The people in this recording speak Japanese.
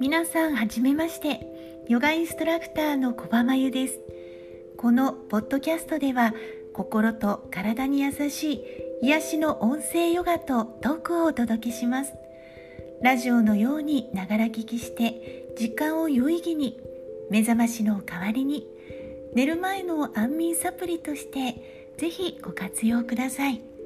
皆さんはじめまして。ヨガインストラクターの小葉真由です。このポッドキャストでは心と体に優しい癒しの音声ヨガとトークをお届けします。ラジオのようにながら聞きして時間を有意義に目覚ましの代わりに寝る前の安眠サプリとしてぜひご活用ください。